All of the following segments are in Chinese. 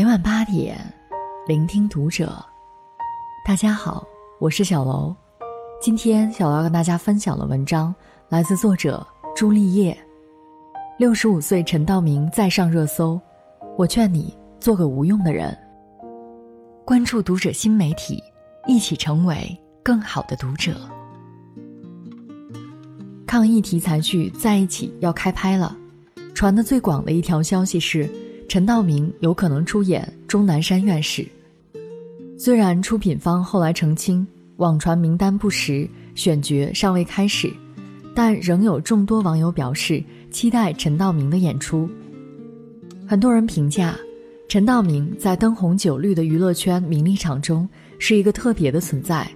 每晚八点，聆听读者。大家好，我是小楼。今天小楼跟大家分享的文章来自作者朱丽叶。六十五岁陈道明再上热搜，我劝你做个无用的人。关注读者新媒体，一起成为更好的读者。抗疫题材剧《在一起》要开拍了，传的最广的一条消息是。陈道明有可能出演钟南山院士，虽然出品方后来澄清网传名单不实，选角尚未开始，但仍有众多网友表示期待陈道明的演出。很多人评价，陈道明在灯红酒绿的娱乐圈名利场中是一个特别的存在，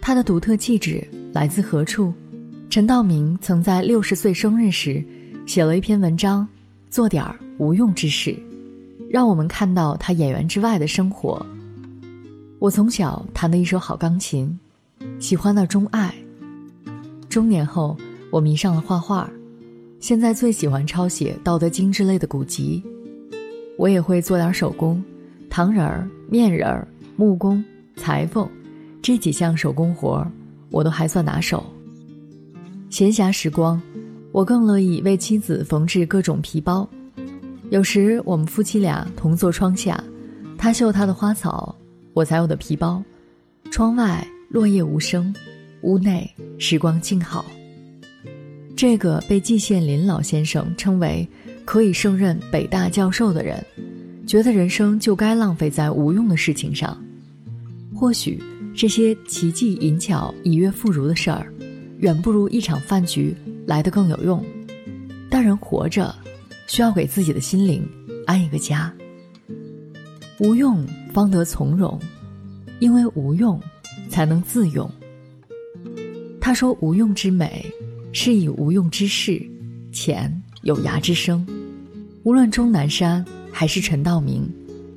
他的独特气质来自何处？陈道明曾在六十岁生日时写了一篇文章，做点儿。无用之事，让我们看到他演员之外的生活。我从小弹的一手好钢琴，喜欢的钟爱。中年后，我迷上了画画，现在最喜欢抄写《道德经》之类的古籍。我也会做点手工，糖人儿、面人儿、木工、裁缝，这几项手工活儿，我都还算拿手。闲暇时光，我更乐意为妻子缝制各种皮包。有时我们夫妻俩同坐窗下，他绣他的花草，我裁我的皮包。窗外落叶无声，屋内时光静好。这个被季羡林老先生称为可以胜任北大教授的人，觉得人生就该浪费在无用的事情上。或许这些奇技淫巧、以悦妇孺的事儿，远不如一场饭局来得更有用。但人活着。需要给自己的心灵安一个家。无用方得从容，因为无用，才能自用。他说：“无用之美，是以无用之事，浅有涯之生。”无论钟南山还是陈道明，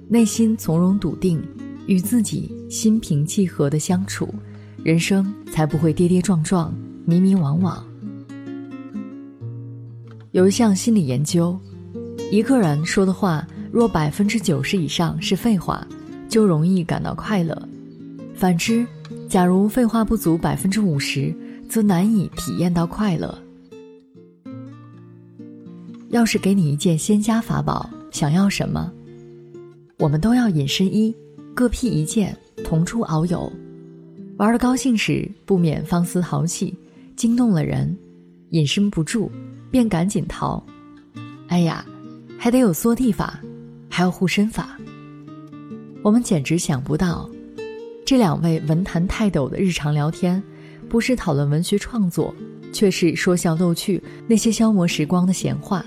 内心从容笃定，与自己心平气和的相处，人生才不会跌跌撞撞、迷迷惘惘。有一项心理研究，一个人说的话若百分之九十以上是废话，就容易感到快乐；反之，假如废话不足百分之五十，则难以体验到快乐。要是给你一件仙家法宝，想要什么？我们都要隐身衣，各辟一件，同出遨游。玩的高兴时，不免放肆淘气，惊动了人，隐身不住。便赶紧逃，哎呀，还得有缩地法，还有护身法。我们简直想不到，这两位文坛泰斗的日常聊天，不是讨论文学创作，却是说笑逗趣那些消磨时光的闲话。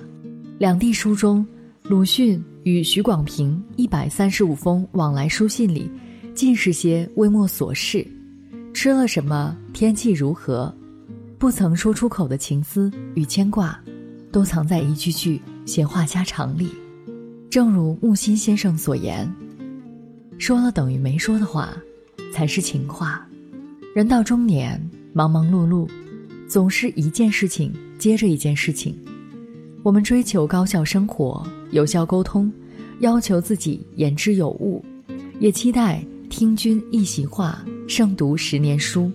两地书中，鲁迅与许广平一百三十五封往来书信里，尽是些微末琐事，吃了什么，天气如何。不曾说出口的情思与牵挂，都藏在一句句闲话家常里。正如木心先生所言：“说了等于没说的话，才是情话。”人到中年，忙忙碌碌，总是一件事情接着一件事情。我们追求高效生活、有效沟通，要求自己言之有物，也期待听君一席话，胜读十年书。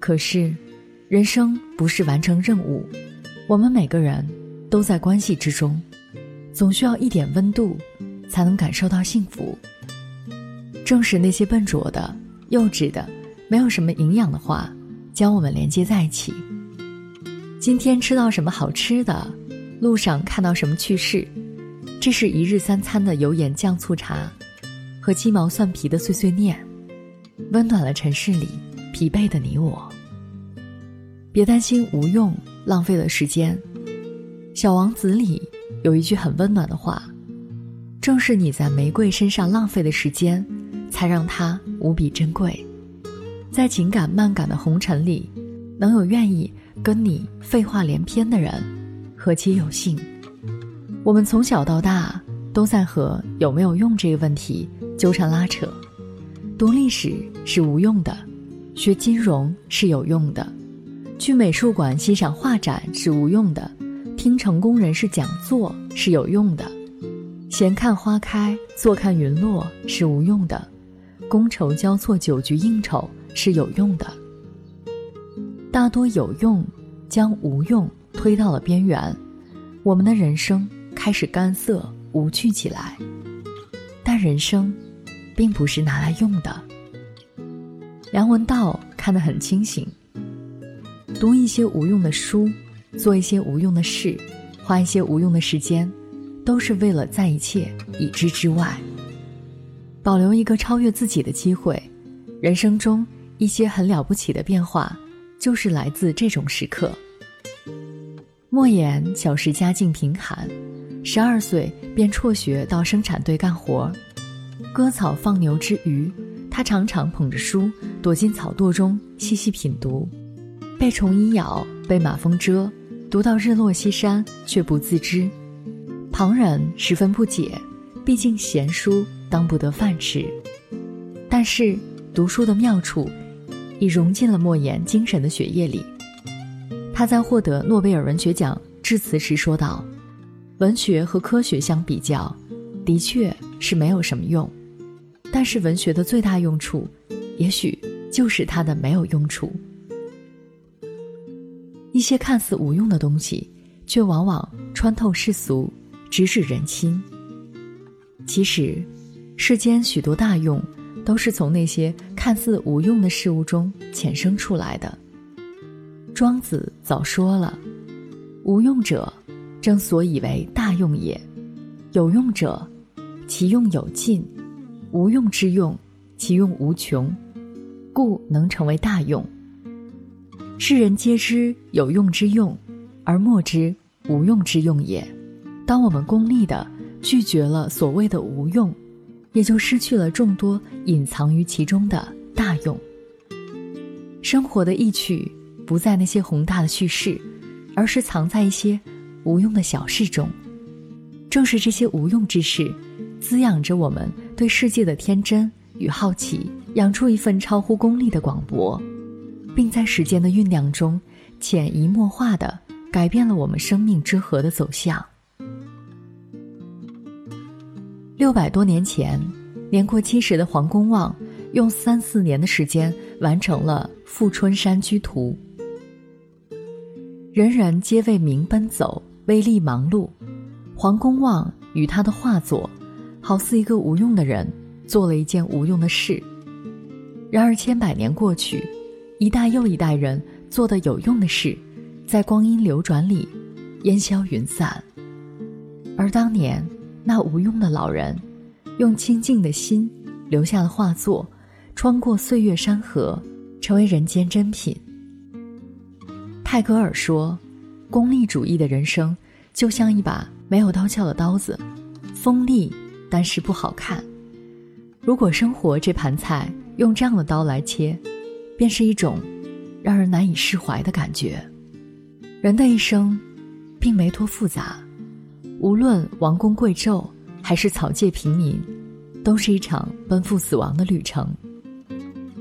可是。人生不是完成任务，我们每个人都在关系之中，总需要一点温度，才能感受到幸福。正是那些笨拙的、幼稚的、没有什么营养的话，将我们连接在一起。今天吃到什么好吃的，路上看到什么趣事，这是一日三餐的油盐酱醋茶，和鸡毛蒜皮的碎碎念，温暖了城市里疲惫的你我。别担心无用，浪费了时间。《小王子》里有一句很温暖的话：“正是你在玫瑰身上浪费的时间，才让它无比珍贵。”在情感漫感的红尘里，能有愿意跟你废话连篇的人，何其有幸！我们从小到大都在和有没有用这个问题纠缠拉扯。读历史是无用的，学金融是有用的。去美术馆欣赏画展是无用的，听成功人士讲座是有用的，闲看花开，坐看云落是无用的；觥筹交错，酒局应酬是有用的。大多有用，将无用推到了边缘，我们的人生开始干涩无趣起来。但人生，并不是拿来用的。梁文道看得很清醒。读一些无用的书，做一些无用的事，花一些无用的时间，都是为了在一切已知之外，保留一个超越自己的机会。人生中一些很了不起的变化，就是来自这种时刻。莫言小时家境贫寒，十二岁便辍学到生产队干活，割草放牛之余，他常常捧着书躲进草垛中细细品读。被虫蚁咬，被马蜂蛰，读到日落西山却不自知，旁人十分不解。毕竟闲书当不得饭吃，但是读书的妙处已融进了莫言精神的血液里。他在获得诺贝尔文学奖致辞时说道：“文学和科学相比较，的确是没有什么用，但是文学的最大用处，也许就是它的没有用处。”一些看似无用的东西，却往往穿透世俗，直指人心。其实，世间许多大用，都是从那些看似无用的事物中衍生出来的。庄子早说了：“无用者，正所以为大用也；有用者，其用有尽；无用之用，其用无穷，故能成为大用。”世人皆知有用之用，而莫知无用之用也。当我们功利的拒绝了所谓的无用，也就失去了众多隐藏于其中的大用。生活的意趣不在那些宏大的叙事，而是藏在一些无用的小事中。正是这些无用之事，滋养着我们对世界的天真与好奇，养出一份超乎功利的广博。并在时间的酝酿中，潜移默化的改变了我们生命之河的走向。六百多年前，年过七十的黄公望，用三四年的时间完成了《富春山居图》。人人皆为名奔走，为利忙碌，黄公望与他的画作，好似一个无用的人做了一件无用的事。然而千百年过去。一代又一代人做的有用的事，在光阴流转里烟消云散。而当年那无用的老人，用清净的心留下了画作，穿过岁月山河，成为人间珍品。泰戈尔说：“功利主义的人生就像一把没有刀鞘的刀子，锋利，但是不好看。如果生活这盘菜用这样的刀来切。”便是一种让人难以释怀的感觉。人的一生，并没多复杂，无论王公贵胄还是草芥平民，都是一场奔赴死亡的旅程。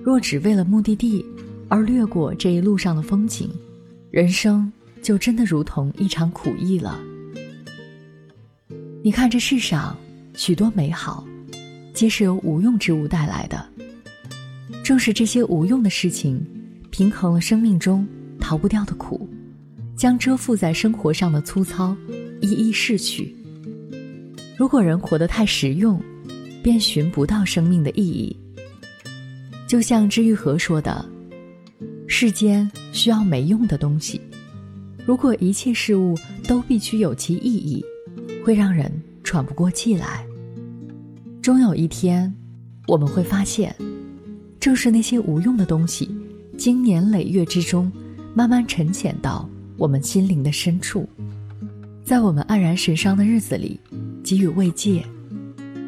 若只为了目的地而掠过这一路上的风景，人生就真的如同一场苦役了。你看这世上许多美好，皆是由无用之物带来的。正是这些无用的事情，平衡了生命中逃不掉的苦，将遮覆在生活上的粗糙一一逝去。如果人活得太实用，便寻不到生命的意义。就像知玉和说的：“世间需要没用的东西。如果一切事物都必须有其意义，会让人喘不过气来。终有一天，我们会发现。”正是那些无用的东西，经年累月之中，慢慢沉潜到我们心灵的深处，在我们黯然神伤的日子里，给予慰藉，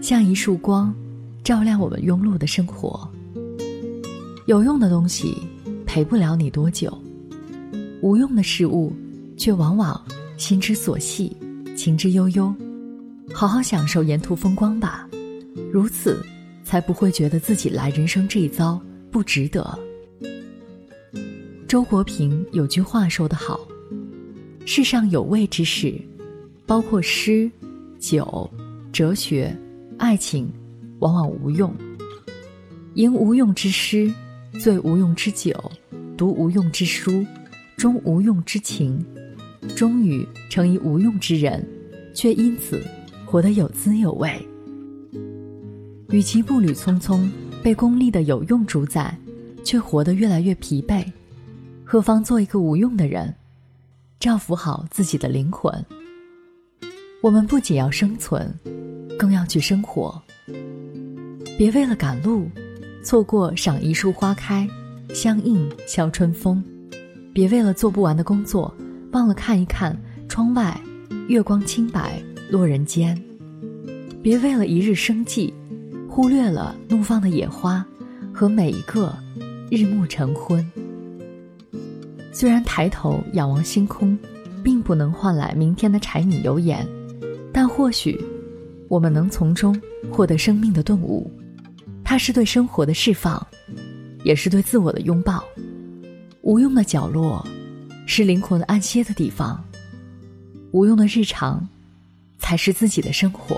像一束光，照亮我们庸碌的生活。有用的东西陪不了你多久，无用的事物却往往心之所系，情之悠悠。好好享受沿途风光吧，如此。才不会觉得自己来人生这一遭不值得。周国平有句话说得好：“世上有味之事，包括诗、酒、哲学、爱情，往往无用。吟无用之诗，醉无用之酒，读无用之书，终无用之情，终于成一无用之人，却因此活得有滋有味。与其步履匆匆，被功利的有用主宰，却活得越来越疲惫，何妨做一个无用的人，照拂好自己的灵魂？我们不仅要生存，更要去生活。别为了赶路。错过赏一树花开，相映笑春风。别为了做不完的工作，忘了看一看窗外，月光清白落人间。别为了一日生计，忽略了怒放的野花和每一个日暮晨昏。虽然抬头仰望星空，并不能换来明天的柴米油盐，但或许，我们能从中获得生命的顿悟。它是对生活的释放，也是对自我的拥抱。无用的角落，是灵魂安歇的地方。无用的日常，才是自己的生活。